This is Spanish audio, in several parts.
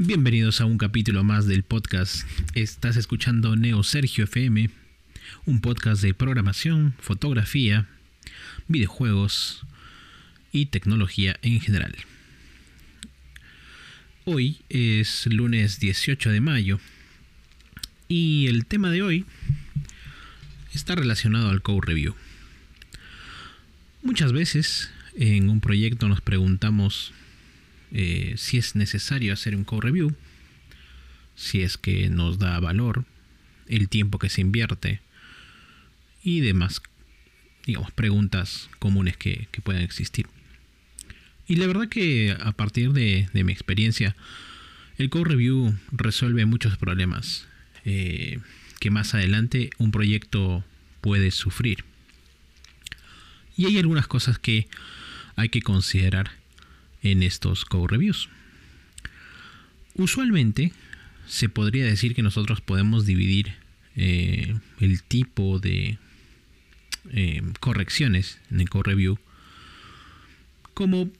Bienvenidos a un capítulo más del podcast. Estás escuchando Neo Sergio FM, un podcast de programación, fotografía, videojuegos y tecnología en general. Hoy es lunes 18 de mayo y el tema de hoy está relacionado al code review. Muchas veces en un proyecto nos preguntamos eh, si es necesario hacer un code review, si es que nos da valor, el tiempo que se invierte y demás, digamos, preguntas comunes que, puedan existir. Y la verdad que a partir de, mi experiencia, el code review resuelve muchos problemas eh, que más adelante un proyecto puede sufrir. Y hay algunas cosas que hay que considerar en estos code reviews. Usualmente se podría decir que nosotros podemos dividir eh, el tipo de eh, correcciones en el code review como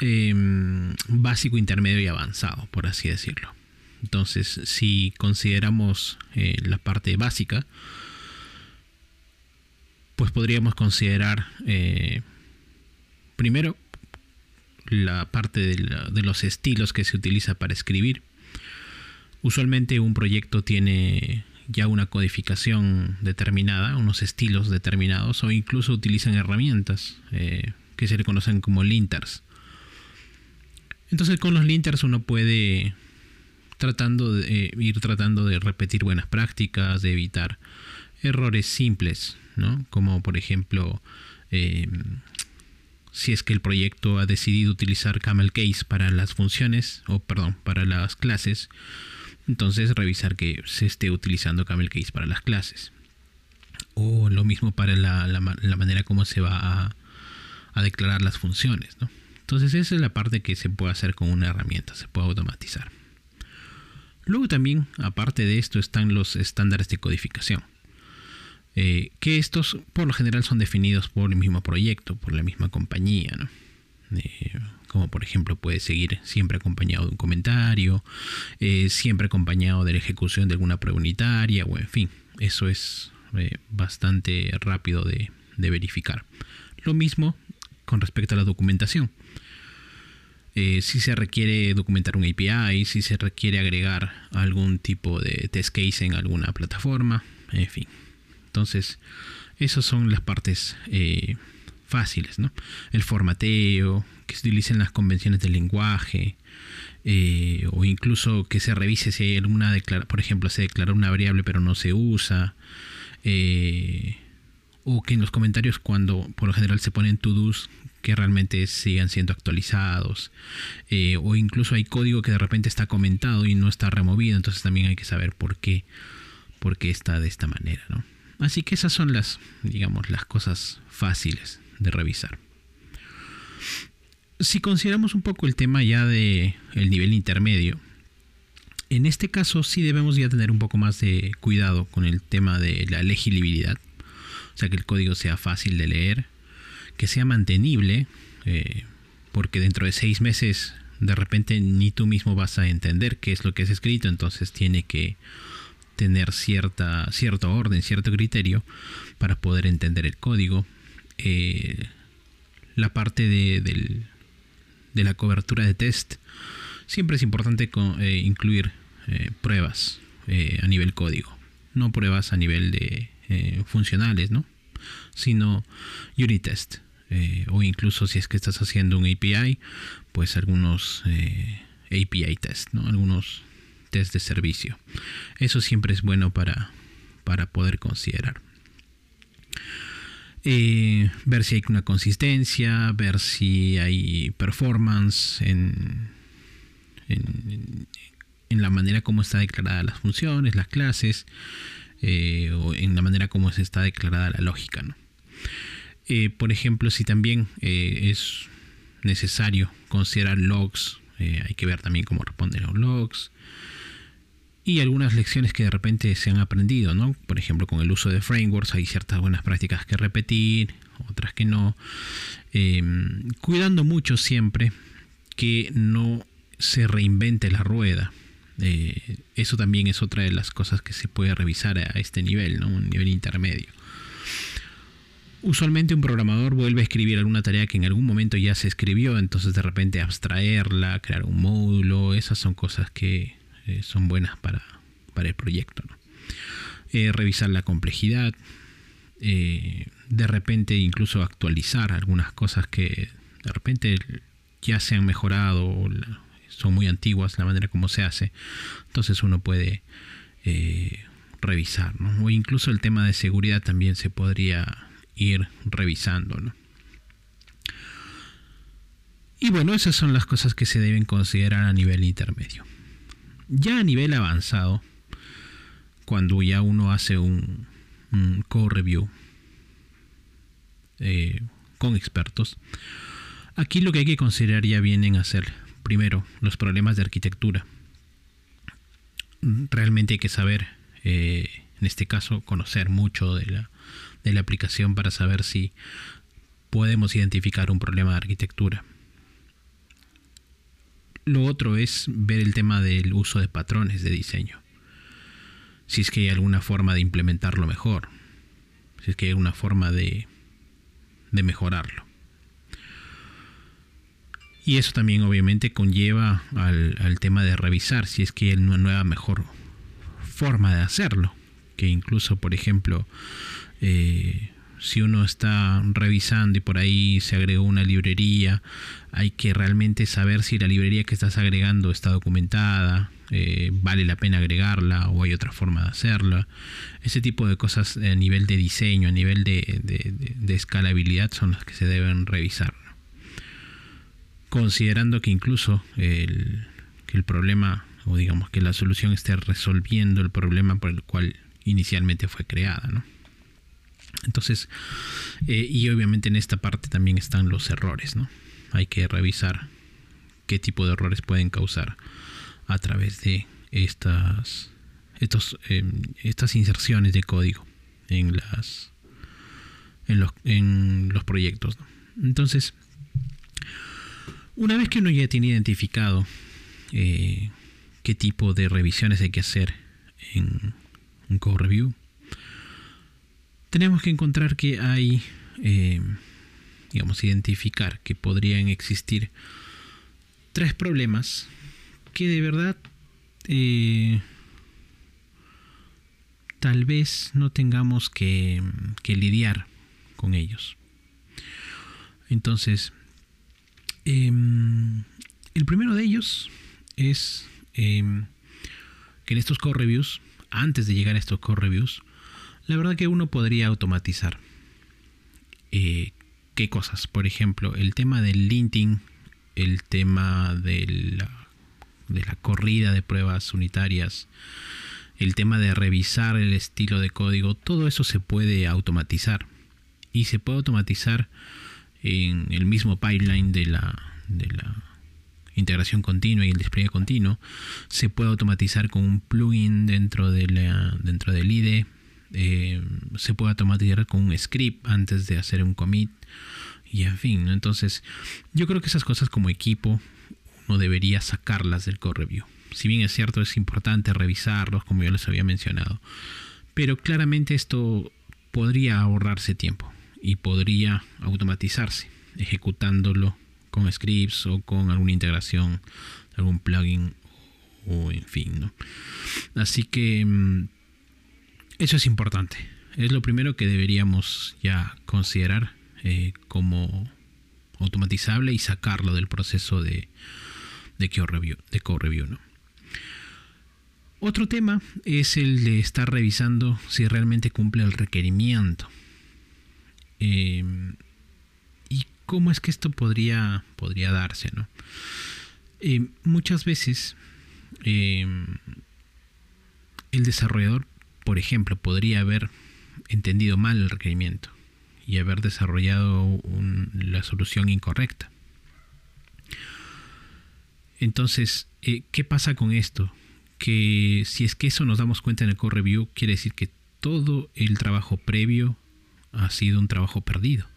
em, básico, intermedio y avanzado, por así decirlo. Entonces, si consideramos eh, la parte básica, pues podríamos considerar primero la parte de, los estilos que se utiliza para escribir. Usualmente un proyecto tiene ya una codificación determinada, unos estilos determinados, o incluso utilizan herramientas eh, que se le conocen como linters. Entonces con los linters uno puede tratando de, eh, ir tratando de repetir buenas prácticas, de evitar errores simples, ¿no? Como por ejemplo eh, si es que el proyecto ha decidido utilizar Camel Case para las funciones, o perdón, para las clases, entonces revisar que se esté utilizando Camel Case para las clases. O lo mismo para la, manera como se va a, declarar las funciones. Entonces esa es la parte que se puede hacer con una herramienta, se puede automatizar. Luego también, aparte de esto, están los estándares de codificación. Eh, que estos por lo general son definidos por el mismo proyecto, por la misma compañía, eh, como por ejemplo puede seguir siempre acompañado de un comentario, eh, siempre acompañado de la ejecución de alguna prueba unitaria, o en fin, eso es bastante rápido de, verificar. Lo mismo con respecto a la documentación. si se requiere documentar un API, si se requiere agregar algún tipo de test case en alguna plataforma, en fin, entonces, esas son las partes eh, fáciles, ¿no? El formateo, que se utilicen las convenciones del lenguaje, eh, o incluso que se revise si hay alguna declaración, por ejemplo, se declara una variable pero no se usa, eh, o que en los comentarios cuando por lo general se ponen to-dos que realmente sigan siendo actualizados, o incluso hay código que de repente está comentado y no está removido, entonces también hay que saber por qué, por qué está de esta manera, ¿no? Así que esas son las, digamos, las cosas fáciles de revisar. Si consideramos un poco el tema ya de el nivel intermedio, en este caso sí debemos ya tener un poco más de cuidado con el tema de la legibilidad, o sea que el código sea fácil de leer, que sea mantenible, eh, porque dentro de seis meses de repente ni tú mismo vas a entender qué es lo que has escrito, entonces tiene que tener cierta, cierto orden, cierto criterio para poder entender el código. Eh, la parte de, la cobertura de test, siempre es importante eh, incluir eh, pruebas a nivel código, no pruebas a nivel de funcionales, ¿no? sino unit test. o incluso si es que estás haciendo un API, pues algunos API test, ¿no? algunos de servicio. Eso siempre es bueno para, para poder considerar. Eh, ver si hay una consistencia, ver si hay performance en, en, la manera como está declarada las funciones, las clases, eh, o en la manera como se está declarada la lógica. Eh, por ejemplo, si también es necesario considerar logs, hay que ver también cómo responden los logs y algunas lecciones que de repente se han aprendido, ¿no? Por ejemplo, con el uso de frameworks hay ciertas buenas prácticas que repetir, otras que no. Em, cuidando mucho siempre que no se reinvente la rueda. Eh, eso también es otra de las cosas que se puede revisar a este nivel, ¿no? un nivel intermedio. Usualmente un programador vuelve a escribir alguna tarea que en algún momento ya se escribió, entonces de repente abstraerla, crear un módulo, esas son cosas que eh, son buenas para, el proyecto. Eh, revisar la complejidad, eh, de repente incluso actualizar algunas cosas que de repente ya se han mejorado son muy antiguas la manera como se hace. Entonces uno puede revisar. O incluso el tema de seguridad también se podría ir revisando. Y bueno, esas son las cosas que se deben considerar a nivel intermedio. Ya a nivel avanzado, cuando ya uno hace un, co-review eh, con expertos, aquí lo que hay que considerar ya vienen a ser, primero, los problemas de arquitectura. Realmente hay que saber, eh, en este caso, conocer mucho de la, de la aplicación para saber si podemos identificar un problema de arquitectura. Lo otro es ver el tema del uso de patrones de diseño. Si es que hay alguna forma de implementarlo mejor. Si es que hay alguna forma de, de mejorarlo. Y eso también obviamente conlleva al, al, tema de revisar si es que hay una nueva mejor forma de hacerlo. Que incluso, por ejemplo, eh, si uno está revisando y por ahí se agregó una librería, hay que realmente saber si la librería que estás agregando está documentada, eh, vale la pena agregarla o hay otra forma de hacerla. Ese tipo de cosas a nivel de diseño, a nivel de, escalabilidad son las que se deben revisar. Considerando que incluso el, que el problema, o digamos que la solución esté resolviendo el problema por el cual inicialmente fue creada. ¿no? Entonces, eh, y obviamente en esta parte también están los errores, ¿no? Hay que revisar qué tipo de errores pueden causar a través de estas, estos, em, estas inserciones de código en las en los, en los proyectos. Entonces, una vez que uno ya tiene identificado eh, qué tipo de revisiones hay que hacer en un code review, tenemos que encontrar que hay, eh, digamos, identificar que podrían existir tres problemas que de verdad eh, tal vez no tengamos que, lidiar con ellos. Entonces, em, el primero de ellos es em, que en estos core reviews, antes de llegar a estos core reviews, la verdad que uno podría automatizar. Eh, ¿Qué cosas? Por ejemplo, el tema del linting, el tema de la, corrida de pruebas unitarias, el tema de revisar el estilo de código, todo eso se puede automatizar. Y se puede automatizar en el mismo pipeline de la, de la integración continua y el despliegue continuo. Se puede automatizar con un plugin dentro, de la, dentro del IDE eh, se puede automatizar con un script antes de hacer un commit y en fin, entonces yo creo que esas cosas como equipo uno debería sacarlas del core review. Si bien es cierto es importante revisarlos como yo les había mencionado, pero claramente esto podría ahorrarse tiempo y podría automatizarse ejecutándolo con scripts o con alguna integración, algún plugin o en fin, ¿no? Así que mm, eso es importante. Es lo primero que deberíamos ya considerar eh, como automatizable y sacarlo del proceso de, de code review. De review ¿no? Otro tema es el de estar revisando si realmente cumple el requerimiento. Em, ¿Y cómo es que esto podría, podría darse? ¿no? Em, muchas veces em, el desarrollador por ejemplo, podría haber entendido mal el requerimiento y haber desarrollado la solución incorrecta. Entonces, eh, ¿qué pasa con esto? Que si es que eso nos damos cuenta en el core review, quiere decir que todo el trabajo previo ha sido un trabajo perdido,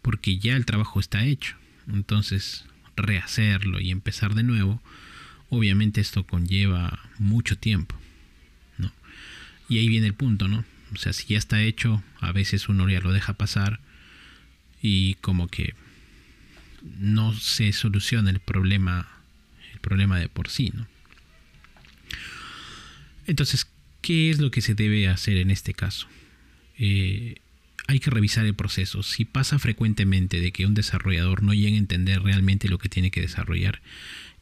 porque ya el trabajo está hecho. Entonces, rehacerlo y empezar de nuevo, obviamente esto conlleva mucho tiempo. Y ahí viene el punto, ¿no? O sea, si ya está hecho, a veces uno ya lo deja pasar y como que no se soluciona el problema, el problema de por sí, ¿no? Entonces, ¿qué es lo que se debe hacer en este caso? Eh, hay que revisar el proceso. Si pasa frecuentemente de que un desarrollador no llegue a entender realmente lo que tiene que desarrollar,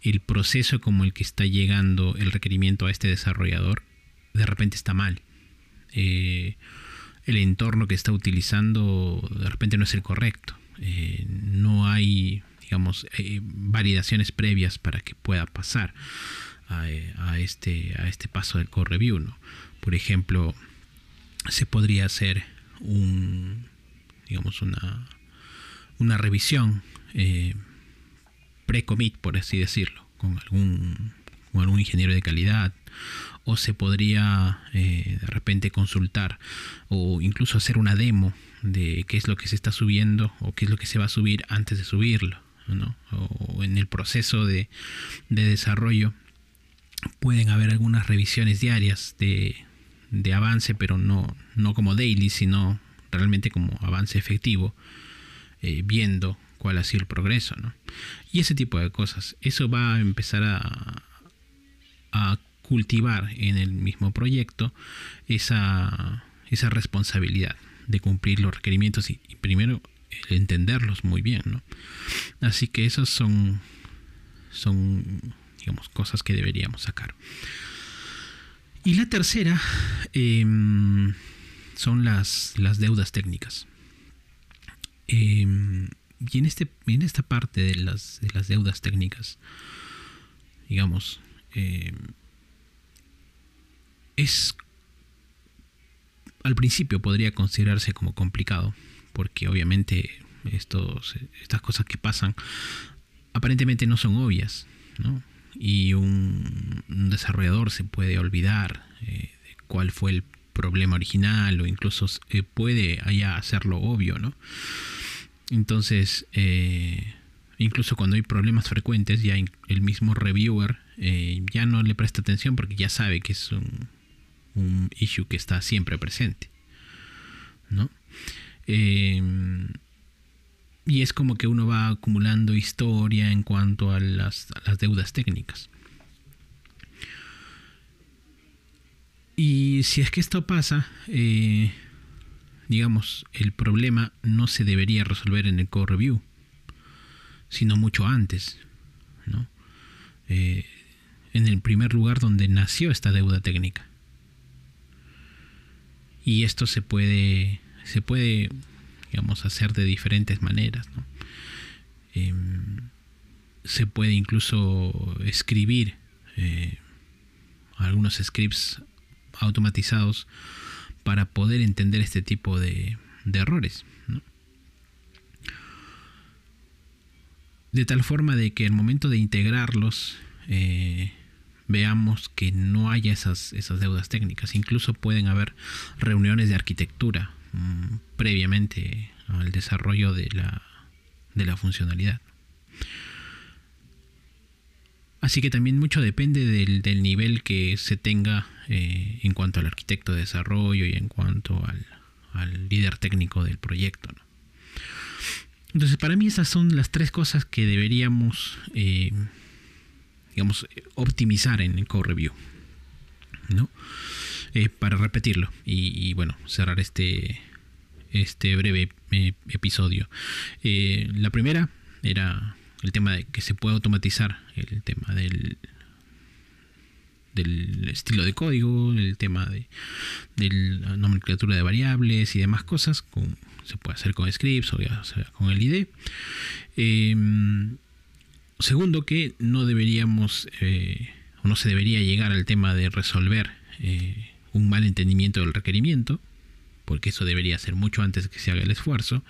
el proceso como el que está llegando el requerimiento a este desarrollador, de repente está mal. Eh, el entorno que está utilizando de repente no es el correcto. Eh, no hay, digamos, eh, validaciones previas para que pueda pasar a, este, a este paso del core review. ¿no? Por ejemplo, se podría hacer un, digamos, una, una revisión pre-commit, por así decirlo, con algún, con algún ingeniero de calidad o se podría eh, de repente consultar o incluso hacer una demo de qué es lo que se está subiendo o qué es lo que se va a subir antes de subirlo, ¿no? o en el proceso de, desarrollo pueden haber algunas revisiones diarias de, avance, pero no, no como daily, sino realmente como avance efectivo, eh, viendo cuál ha sido el progreso, ¿no? Y ese tipo de cosas. Eso va a empezar a, a cultivar en el mismo proyecto esa, esa responsabilidad de cumplir los requerimientos y, primero entenderlos muy bien, ¿no? Así que esas son, son digamos, cosas que deberíamos sacar. Y la tercera em, son las, las, deudas técnicas. Em, y en, este, en esta parte de las, de las deudas técnicas, digamos, em, es al principio podría considerarse como complicado, porque obviamente estos, estas cosas que pasan aparentemente no son obvias, ¿no? Y un, desarrollador se puede olvidar eh, de cuál fue el problema original o incluso eh, puede allá hacerlo obvio, ¿no? Entonces, eh, incluso cuando hay problemas frecuentes, ya el mismo reviewer ya no le presta atención porque ya sabe que es un, issue que está siempre presente. ¿no? Em, y es como que uno va acumulando historia en cuanto a las, deudas técnicas. Y si es que esto pasa, eh, digamos, el problema no se debería resolver en el code review, sino mucho antes, ¿no? Eh, en el primer lugar donde nació esta deuda técnica. Y esto se puede se puede digamos hacer de diferentes maneras em, se puede incluso escribir eh, algunos scripts automatizados para poder entender este tipo de, errores de tal forma de que el momento de integrarlos eh, veamos que no haya esas, esas deudas técnicas. Incluso pueden haber reuniones de arquitectura mm, previamente al desarrollo de la, de la funcionalidad. Así que también mucho depende del, nivel que se tenga eh, en cuanto al arquitecto de desarrollo y en cuanto al, líder técnico del proyecto. Entonces, para mí esas son las tres cosas que deberíamos eh, digamos, optimizar en el Code Review. ¿no? Eh, para repetirlo y, bueno, cerrar este, este breve eh, episodio. Eh, la primera era el tema de que se puede automatizar el tema del del estilo de código, el tema de, la nomenclatura de variables y demás cosas, se puede hacer con scripts o con el IDE. Segundo, que no deberíamos eh, o no se debería llegar al tema de resolver eh, un mal entendimiento del requerimiento, porque eso debería ser mucho antes que se haga el esfuerzo.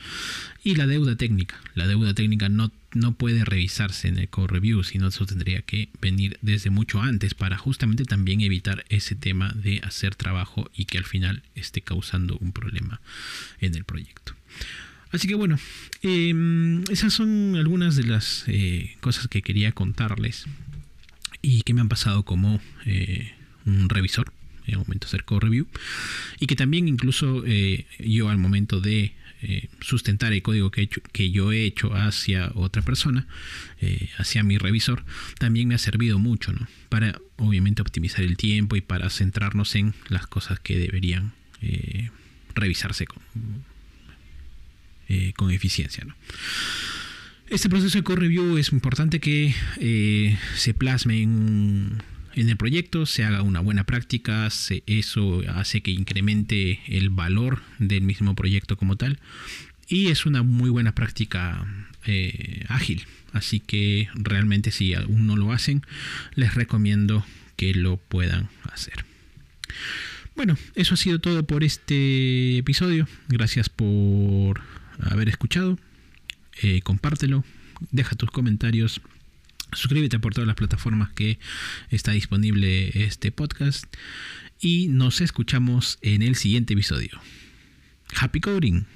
Y la deuda técnica. La deuda técnica no, no puede revisarse en el code review, sino eso tendría que venir desde mucho antes para justamente también evitar ese tema de hacer trabajo y que al final esté causando un problema en el proyecto. Así que bueno, em, esas son algunas de las eh, cosas que quería contarles y que me han pasado como eh, un revisor en el momento hacer review y que también incluso eh, yo al momento de sustentar el código que, yo he hecho hacia otra persona, hacia mi revisor, también me ha servido mucho, ¿no? Para obviamente optimizar el tiempo y para centrarnos en las cosas que deberían revisarse con, eh, con eficiencia. Este proceso de core review es importante que eh, se plasme en, el proyecto, se haga una buena práctica, eso hace que incremente el valor del mismo proyecto como tal y es una muy buena práctica eh, ágil. Así que realmente si aún no lo hacen, les recomiendo que lo puedan hacer. Bueno, eso ha sido todo por este episodio. Gracias por haber escuchado. Eh, compártelo, deja tus comentarios, suscríbete por todas las plataformas que está disponible este podcast y nos escuchamos en el siguiente episodio. Happy Coding.